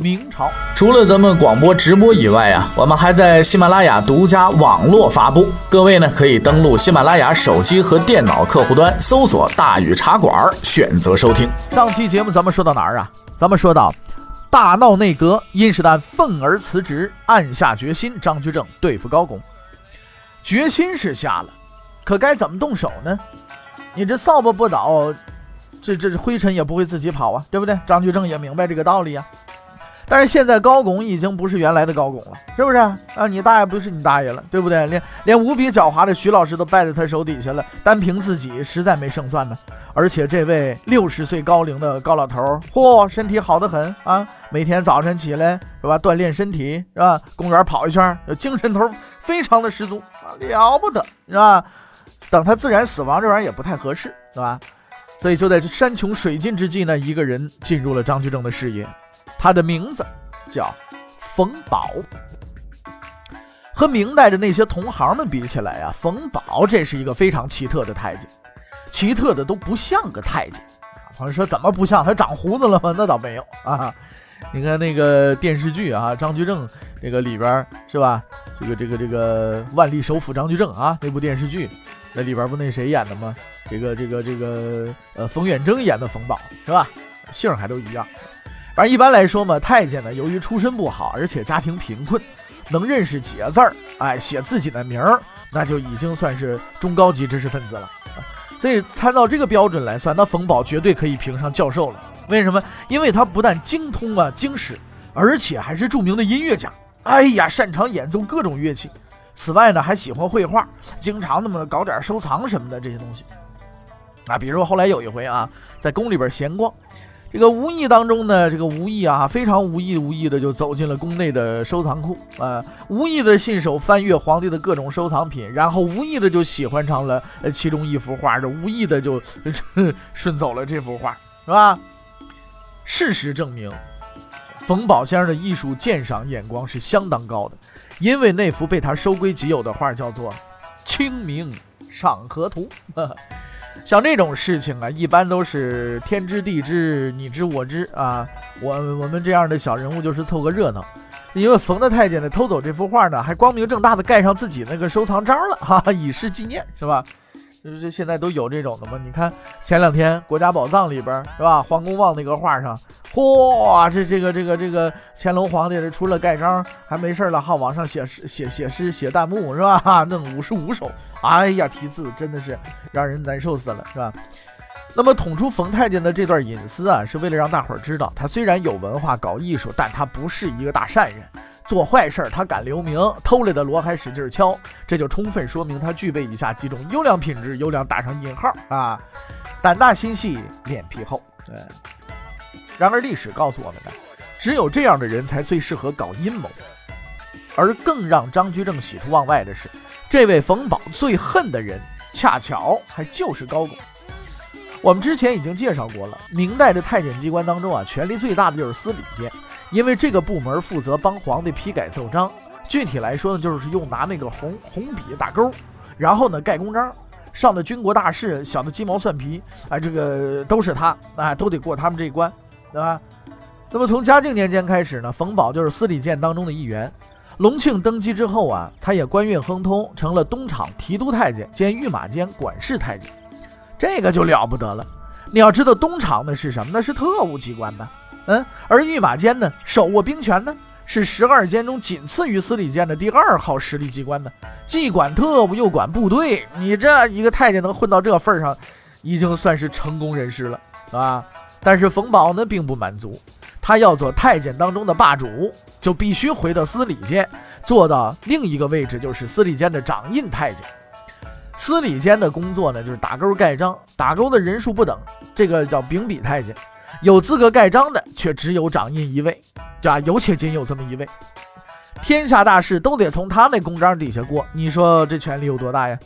明朝，除了咱们广播直播以外啊，我们还在喜马拉雅独家网络发布。各位呢，可以登录喜马拉雅手机和电脑客户端，搜索“大禹茶馆”，选择收听。上期节目咱们说到哪儿啊？咱们说到。大闹内阁，殷世丹愤而辞职，暗下决心，张居正对付高拱。决心是下了，可该怎么动手呢？你这扫把不倒，这这灰尘也不会自己跑啊，对不对？张居正也明白这个道理啊。但是现在高拱已经不是原来的高拱了，是不是啊？你大爷不是你大爷了，对不对？连连无比狡猾的徐老师都败在他手底下了，单凭自己实在没胜算呢。而且这位六十岁高龄的高老头儿，嚯，身体好得很啊！每天早晨起来是吧，锻炼身体是吧？公园跑一圈，精神头非常的十足，了不得是吧？等他自然死亡，这玩意儿也不太合适是吧？所以就在这山穷水尽之际呢，一个人进入了张居正的视野。他的名字叫冯保，和明代的那些同行们比起来啊，冯保这是一个非常奇特的太监，奇特的都不像个太监。朋友说怎么不像？他长胡子了吗？那倒没有啊。你看那个电视剧啊，张居正那个里边是吧？这个这个这个万历首辅张居正啊，那部电视剧，那里边不那谁演的吗？这个这个这个呃，冯远征演的冯保是吧？姓还都一样。而一般来说嘛，太监呢，由于出身不好，而且家庭贫困，能认识几个字儿，哎，写自己的名儿，那就已经算是中高级知识分子了。所以，参照这个标准来算，那冯保绝对可以评上教授了。为什么？因为他不但精通啊经史，而且还是著名的音乐家。哎呀，擅长演奏各种乐器。此外呢，还喜欢绘画，经常那么搞点收藏什么的这些东西。啊，比如后来有一回啊，在宫里边闲逛。这个无意当中呢，这个无意啊，非常无意无意的就走进了宫内的收藏库啊，无意的信手翻阅皇帝的各种收藏品，然后无意的就喜欢上了其中一幅画，这无意的就顺走了这幅画，是吧？事实证明，冯宝先生的艺术鉴赏眼光是相当高的，因为那幅被他收归己有的画叫做《清明上河图》。像这种事情啊，一般都是天知地知，你知我知啊。我我们这样的小人物就是凑个热闹。因为冯的太监呢偷走这幅画呢，还光明正大的盖上自己那个收藏章了，哈，以示纪念，是吧？就是现在都有这种的嘛？你看前两天国家宝藏里边是吧？黄公望那个画上，嚯，这这个这个这个乾隆皇帝这除了盖章还没事了，好往上写诗写写诗写弹幕是吧？弄五十五首，哎呀，题字真的是让人难受死了，是吧？那么捅出冯太监的这段隐私啊，是为了让大伙儿知道，他虽然有文化搞艺术，但他不是一个大善人。做坏事儿，他敢留名，偷来的锣还使劲敲，这就充分说明他具备以下几种优良品质。优良打上引号啊，胆大心细，脸皮厚。对。然而历史告诉我们呢，只有这样的人才最适合搞阴谋。而更让张居正喜出望外的是，这位冯保最恨的人，恰巧还就是高拱。我们之前已经介绍过了，明代的太监机关当中啊，权力最大的就是司礼监。因为这个部门负责帮皇帝批改奏章，具体来说呢，就是用拿那个红红笔打勾，然后呢盖公章，上的军国大事，小的鸡毛蒜皮，哎，这个都是他，哎，都得过他们这一关，对吧？那么从嘉靖年间开始呢，冯保就是司礼监当中的一员。隆庆登基之后啊，他也官运亨通，成了东厂提督太监兼御马监管事太监，这个就了不得了。你要知道东厂那是什么？那是特务机关呢。嗯，而御马监呢，手握兵权呢，是十二监中仅次于司礼监的第二号实力机关呢，既管特务又管部队。你这一个太监能混到这份上，已经算是成功人士了，啊！但是冯保呢，并不满足，他要做太监当中的霸主，就必须回到司礼监，做到另一个位置，就是司礼监的掌印太监。司礼监的工作呢，就是打勾盖章，打勾的人数不等，这个叫秉笔太监。有资格盖章的却只有掌印一位，这有且仅有这么一位。天下大事都得从他那公章底下过，你说这权力有多大呀？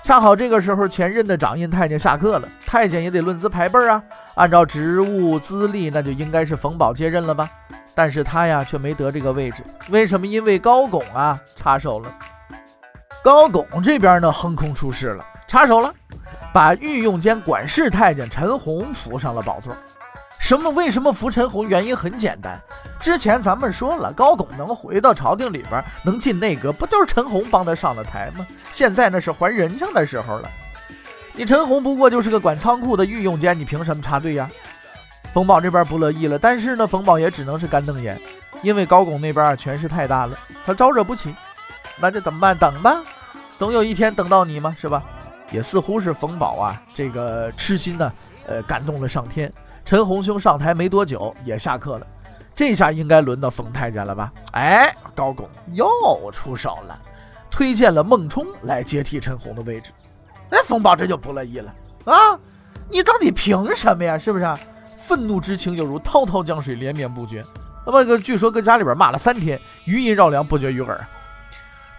恰好这个时候，前任的掌印太监下课了，太监也得论资排辈啊，按照职务资历，那就应该是冯保接任了吧？但是他呀，却没得这个位置，为什么？因为高拱啊插手了。高拱这边呢，横空出世了，插手了，把御用监管事太监陈洪扶上了宝座。什么？为什么扶陈洪？原因很简单，之前咱们说了，高拱能回到朝廷里边，能进内阁，不就是陈洪帮他上了台吗？现在那是还人情的时候了。你陈洪不过就是个管仓库的御用监，你凭什么插队呀？冯保这边不乐意了，但是呢，冯保也只能是干瞪眼，因为高拱那边权势太大了，他招惹不起，那就怎么办？等吧，总有一天等到你嘛，是吧？也似乎是冯保啊，这个痴心呢，呃，感动了上天。陈洪兄上台没多久，也下课了。这下应该轮到冯太监了吧？哎，高拱又出手了，推荐了孟冲来接替陈洪的位置。哎，冯保这就不乐意了啊！你到底凭什么呀？是不是？愤怒之情犹如滔滔江水，连绵不绝。那么个，据说搁家里边骂了三天，余音绕梁，不绝于耳。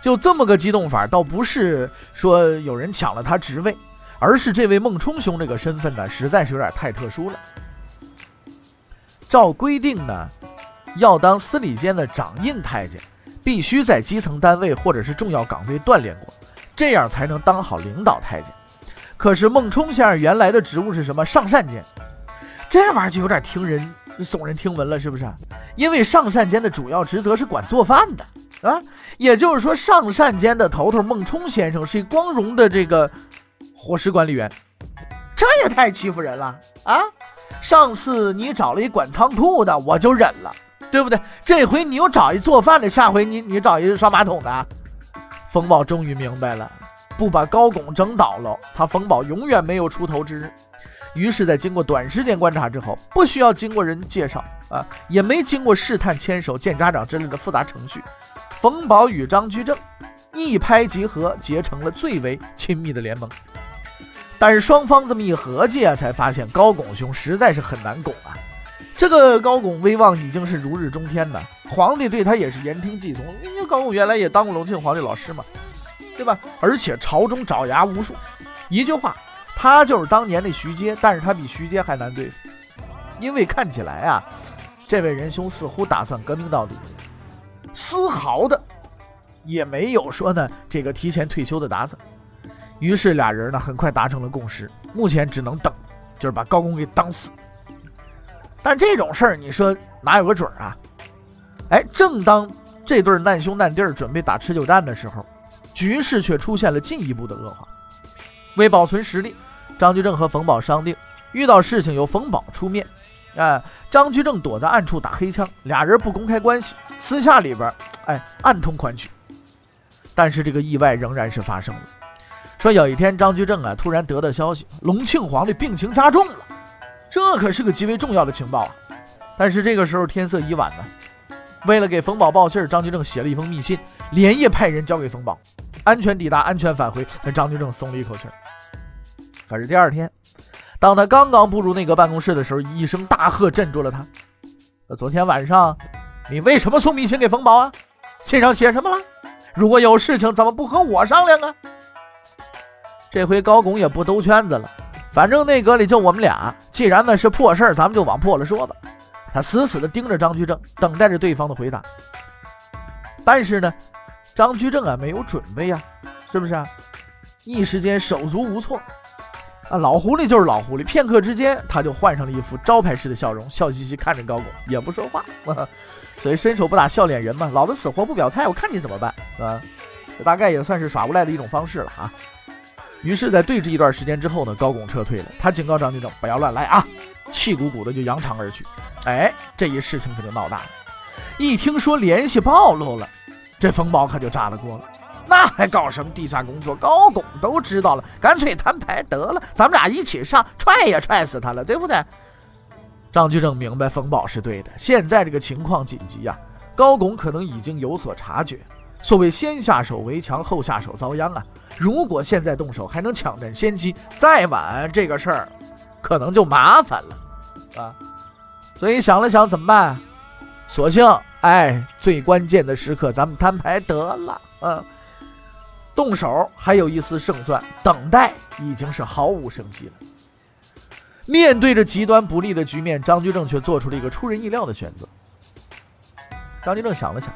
就这么个激动法，倒不是说有人抢了他职位，而是这位孟冲兄这个身份呢，实在是有点太特殊了。照规定呢，要当司礼监的掌印太监，必须在基层单位或者是重要岗位锻炼过，这样才能当好领导太监。可是孟冲先生原来的职务是什么？上膳监，这玩意儿就有点听人耸人听闻了，是不是？因为上膳监的主要职责是管做饭的啊，也就是说，上善间的头头孟冲先生是一光荣的这个伙食管理员，这也太欺负人了啊！上次你找了一管仓库的，我就忍了，对不对？这回你又找一做饭的，下回你你找一刷马桶的。冯宝终于明白了，不把高拱整倒了，他冯宝永远没有出头之日。于是，在经过短时间观察之后，不需要经过人介绍啊，也没经过试探、牵手、见家长之类的复杂程序，冯宝与张居正一拍即合，结成了最为亲密的联盟。但是双方这么一合计啊，才发现高拱兄实在是很难拱啊。这个高拱威望已经是如日中天了，皇帝对他也是言听计从。因为高拱原来也当过隆庆皇帝老师嘛，对吧？而且朝中爪牙无数，一句话，他就是当年的徐阶，但是他比徐阶还难对付。因为看起来啊，这位仁兄似乎打算革命到底，丝毫的也没有说呢这个提前退休的打算。于是俩人呢很快达成了共识，目前只能等，就是把高拱给当死。但这种事儿你说哪有个准儿啊？哎，正当这对难兄难弟准备打持久战的时候，局势却出现了进一步的恶化。为保存实力，张居正和冯保商定，遇到事情由冯保出面，哎，张居正躲在暗处打黑枪，俩人不公开关系，私下里边哎暗通款曲。但是这个意外仍然是发生了。说有一天，张居正啊突然得到消息，隆庆皇帝病情加重了，这可是个极为重要的情报啊！但是这个时候天色已晚呢。为了给冯保报信，张居正写了一封密信，连夜派人交给冯保，安全抵达，安全返回，张居正松了一口气。可是第二天，当他刚刚步入内阁办公室的时候，一声大喝镇住了他：“昨天晚上，你为什么送密信给冯宝啊？信上写什么了？如果有事情，怎么不和我商量啊？”这回高拱也不兜圈子了，反正内阁里就我们俩，既然那是破事儿，咱们就往破了说吧。他死死地盯着张居正，等待着对方的回答。但是呢，张居正啊没有准备呀，是不是啊？一时间手足无措。啊，老狐狸就是老狐狸，片刻之间他就换上了一副招牌式的笑容，笑嘻嘻看着高拱，也不说话。所以伸手不打笑脸人嘛，老子死活不表态，我看你怎么办，啊？这大概也算是耍无赖的一种方式了啊。于是，在对峙一段时间之后呢，高拱撤退了。他警告张居正不要乱来啊，气鼓鼓的就扬长而去。哎，这一事情可就闹大了。一听说联系暴露了，这冯保可就炸了锅了。那还搞什么地下工作？高拱都知道了，干脆摊牌得了，咱们俩一起上，踹也踹死他了，对不对？张居正明白冯保是对的，现在这个情况紧急呀，高拱可能已经有所察觉。所谓先下手为强，后下手遭殃啊！如果现在动手，还能抢占先机；再晚，这个事儿可能就麻烦了。啊。所以想了想怎么办？索性，哎，最关键的时刻咱们摊牌得了，嗯，动手还有一丝胜算，等待已经是毫无生机了。面对着极端不利的局面，张居正却做出了一个出人意料的选择。张居正想了想，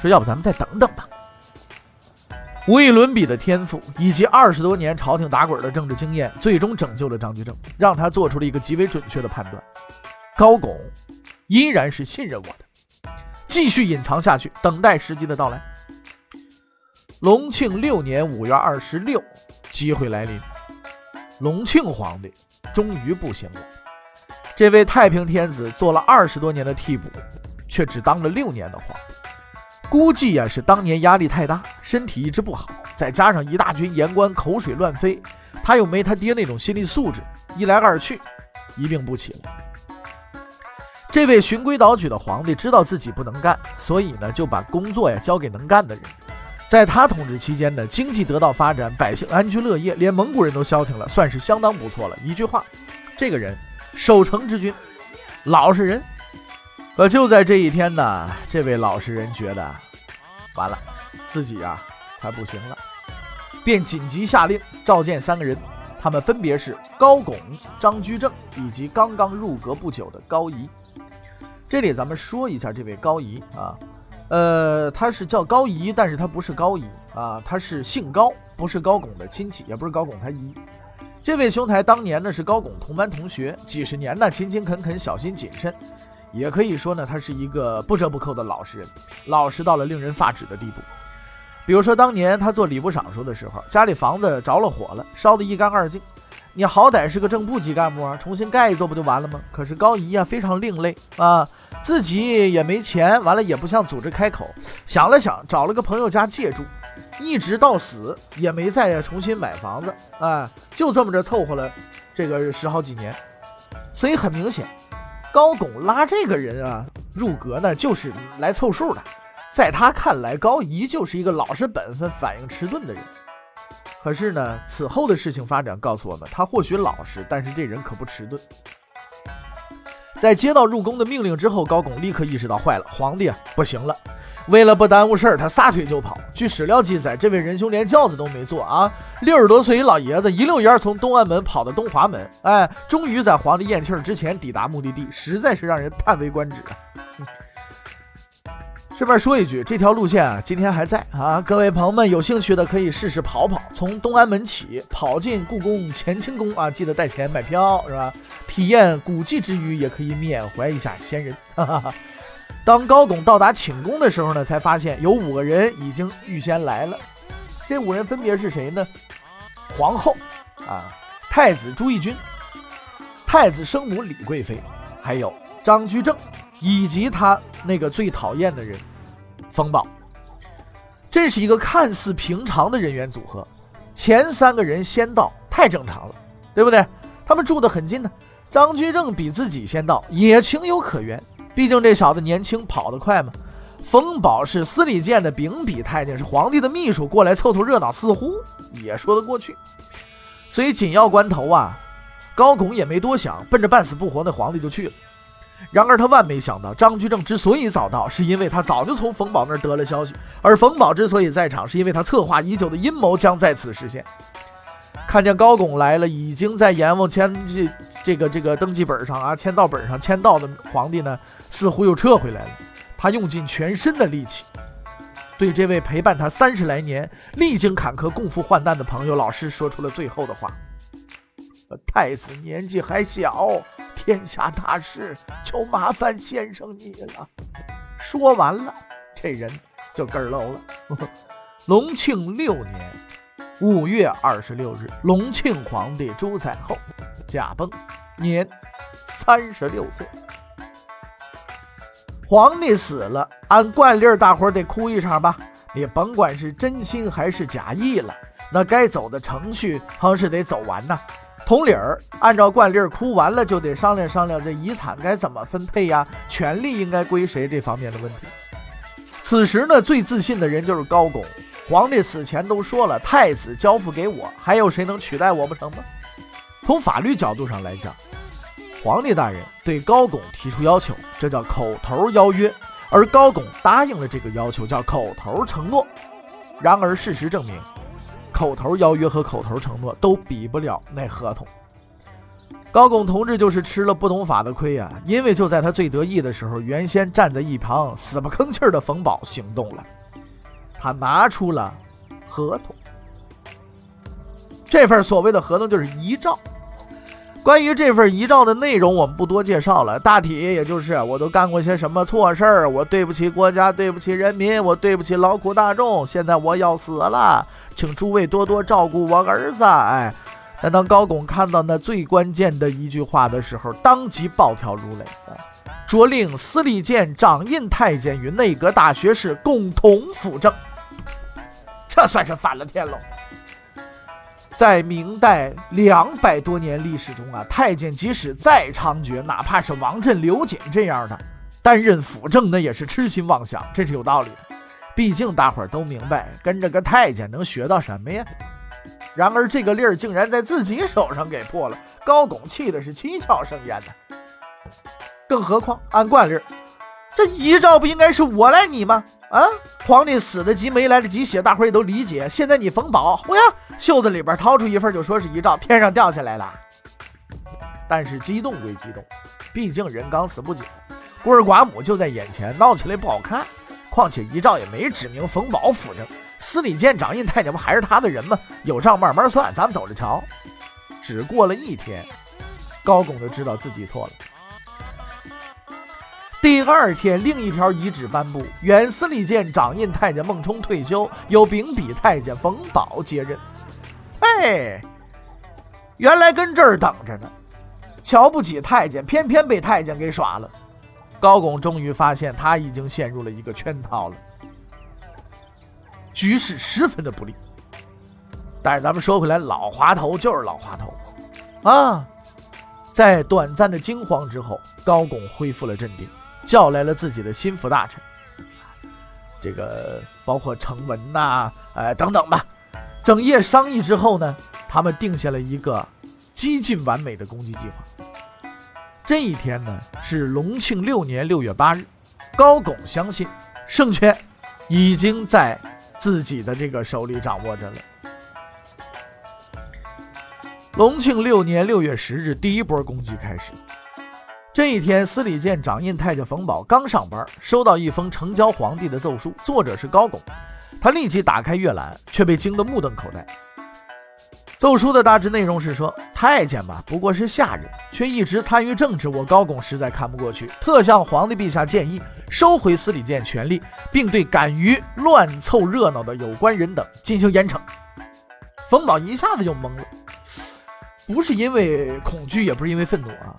说：“要不咱们再等等吧。”无与伦比的天赋以及二十多年朝廷打滚的政治经验，最终拯救了张居正，让他做出了一个极为准确的判断：高拱依然是信任我的，继续隐藏下去，等待时机的到来。隆庆六年五月二十六，机会来临，隆庆皇帝终于不行了。这位太平天子做了二十多年的替补，却只当了六年的皇。估计呀是当年压力太大，身体一直不好，再加上一大群言官口水乱飞，他又没他爹那种心理素质，一来二去，一病不起了。这位循规蹈矩的皇帝知道自己不能干，所以呢就把工作呀交给能干的人。在他统治期间呢，经济得到发展，百姓安居乐业，连蒙古人都消停了，算是相当不错了。一句话，这个人守城之君，老实人。可就在这一天呢，这位老实人觉得完了，自己啊快不行了，便紧急下令召见三个人，他们分别是高拱、张居正以及刚刚入阁不久的高仪。这里咱们说一下这位高仪啊，呃，他是叫高仪，但是他不是高仪啊，他是姓高，不是高拱的亲戚，也不是高拱他姨。这位兄台当年呢是高拱同班同学，几十年呢勤勤恳恳，小心谨慎。也可以说呢，他是一个不折不扣的老实人，老实到了令人发指的地步。比如说，当年他做礼部尚书的时候，家里房子着了火了，烧得一干二净。你好歹是个正部级干部啊，重新盖一座不就完了吗？可是高仪啊，非常另类啊，自己也没钱，完了也不向组织开口，想了想，找了个朋友家借住，一直到死也没再重新买房子啊，就这么着凑合了这个十好几年。所以很明显。高拱拉这个人啊入阁呢，就是来凑数的。在他看来，高仪就是一个老实本分、反应迟钝的人。可是呢，此后的事情发展告诉我们，他或许老实，但是这人可不迟钝。在接到入宫的命令之后，高拱立刻意识到坏了，皇帝啊不行了。为了不耽误事儿，他撒腿就跑。据史料记载，这位仁兄连轿子都没坐啊，六十多岁一老爷子一溜烟儿从东安门跑到东华门，哎，终于在皇帝咽气儿之前抵达目的地，实在是让人叹为观止啊！顺便说一句，这条路线啊，今天还在啊，各位朋友们有兴趣的可以试试跑跑，从东安门起跑进故宫乾清宫啊，记得带钱买票是吧？体验古迹之余，也可以缅怀一下先人。哈哈哈。当高拱到达寝宫的时候呢，才发现有五个人已经预先来了。这五人分别是谁呢？皇后啊，太子朱翊钧，太子生母李贵妃，还有张居正，以及他那个最讨厌的人冯保。这是一个看似平常的人员组合。前三个人先到，太正常了，对不对？他们住得很近呢。张居正比自己先到，也情有可原。毕竟这小子年轻，跑得快嘛。冯保是司礼监的秉笔太监，是皇帝的秘书，过来凑凑热闹，似乎也说得过去。所以紧要关头啊，高拱也没多想，奔着半死不活的皇帝就去了。然而他万没想到，张居正之所以早到，是因为他早就从冯保那儿得了消息；而冯保之所以在场，是因为他策划已久的阴谋将在此实现。看见高拱来了，已经在阎王签记这个这个登记本上啊，签到本上签到的皇帝呢，似乎又撤回来了。他用尽全身的力气，对这位陪伴他三十来年、历经坎坷、共赴患难的朋友老师说出了最后的话：“太子年纪还小，天下大事就麻烦先生你了。”说完了，这人就根儿喽了。隆庆六年。五月二十六日，隆庆皇帝朱载后驾崩，年三十六岁。皇帝死了，按惯例，大伙得哭一场吧？你甭管是真心还是假意了，那该走的程序还是得走完呐。同理儿，按照惯例，哭完了就得商量商量这遗产该怎么分配呀，权力应该归谁这方面的问题。此时呢，最自信的人就是高拱。皇帝死前都说了，太子交付给我，还有谁能取代我不成吗？从法律角度上来讲，皇帝大人对高拱提出要求，这叫口头邀约，而高拱答应了这个要求，叫口头承诺。然而事实证明，口头邀约和口头承诺都比不了那合同。高拱同志就是吃了不懂法的亏啊！因为就在他最得意的时候，原先站在一旁死不吭气的冯保行动了，他拿出了合同。这份所谓的合同就是遗诏。关于这份遗诏的内容，我们不多介绍了，大体也就是我都干过些什么错事儿，我对不起国家，对不起人民，我对不起劳苦大众，现在我要死了，请诸位多多照顾我儿子。哎。但当高拱看到那最关键的一句话的时候，当即暴跳如雷啊！着令司礼监掌印太监与内阁大学士共同辅政，这算是翻了天喽！在明代两百多年历史中啊，太监即使再猖獗，哪怕是王振、刘瑾这样的担任辅政，那也是痴心妄想，这是有道理的。毕竟大伙儿都明白，跟着个太监能学到什么呀？然而这个例儿竟然在自己手上给破了，高拱气的是七窍生烟呐。更何况按惯例，这遗诏不应该是我来拟吗？啊，皇帝死得急，没来得及写，大伙儿也都理解。现在你冯宝，我呀，袖子里边掏出一份就说是遗诏，天上掉下来了。但是激动归激动，毕竟人刚死不久，孤儿寡母就在眼前，闹起来不好看。况且遗诏也没指明冯保辅政。司礼监掌印太监不还是他的人吗？有账慢慢算，咱们走着瞧。只过了一天，高拱就知道自己错了。第二天，另一条遗旨颁布：原司礼监掌印太监孟冲退休，由秉笔太监冯保接任。嘿，原来跟这儿等着呢，瞧不起太监，偏偏被太监给耍了。高拱终于发现，他已经陷入了一个圈套了。局势十分的不利，但是咱们说回来，老滑头就是老滑头啊！在短暂的惊慌之后，高拱恢复了镇定，叫来了自己的心腹大臣，这个包括程文呐，哎等等吧。整夜商议之后呢，他们定下了一个几近完美的攻击计划。这一天呢是隆庆六年六月八日，高拱相信圣权已经在。自己的这个手里掌握着了。隆庆六年六月十日，第一波攻击开始。这一天，司礼监掌印太监冯宝刚上班，收到一封呈交皇帝的奏书，作者是高拱。他立即打开阅览，却被惊得目瞪口呆。奏书的大致内容是说，太监嘛不过是下人，却一直参与政治，我高拱实在看不过去，特向皇帝陛下建议收回司礼监权力，并对敢于乱凑热闹的有关人等进行严惩。冯宝一下子就懵了，不是因为恐惧，也不是因为愤怒啊，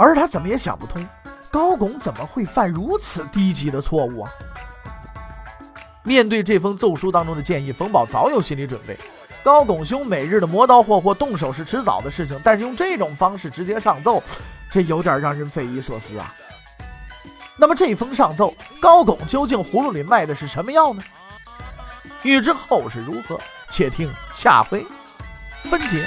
而他怎么也想不通，高拱怎么会犯如此低级的错误啊？面对这封奏书当中的建议，冯保早有心理准备。高拱兄每日的磨刀霍霍动手是迟早的事情，但是用这种方式直接上奏，这有点让人匪夷所思啊。那么这封上奏，高拱究竟葫芦里卖的是什么药呢？欲知后事如何，且听下回分解。